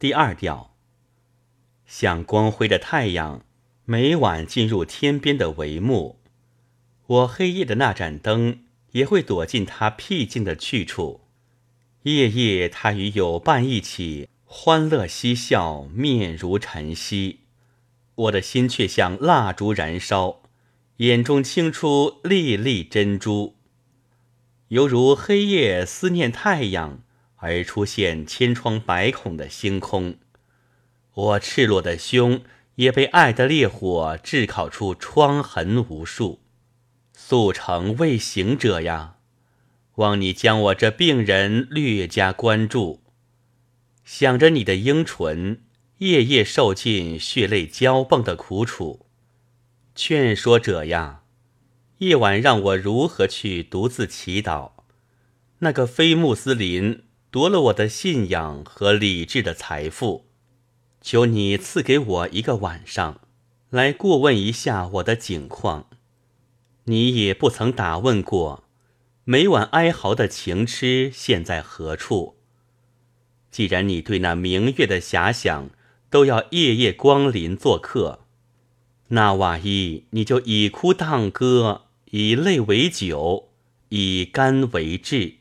第二调，像光辉的太阳，每晚进入天边的帷幕，我黑夜的那盏灯也会躲进它僻静的去处。夜夜，他与友伴一起欢乐嬉笑，面如晨曦。我的心却像蜡烛燃烧，眼中倾出粒粒珍珠，犹如黑夜思念太阳而出现千疮百孔的星空。我赤裸的胸也被爱的烈火炙烤出疮痕无数。速成未醒者呀！望你将我这病人略加关注，想着你的樱唇，夜夜受尽血泪交迸的苦楚。劝说者呀，夜晚让我如何去独自祈祷？那个非穆斯林夺了我的信仰和理智的财富，求你赐给我一个晚上，来过问一下我的境况。你也不曾打问过。每晚哀嚎的情痴现在何处？既然你对那明月的遐想都要夜夜光临做客，那瓦伊你就以哭当歌，以泪为酒，以肝为质。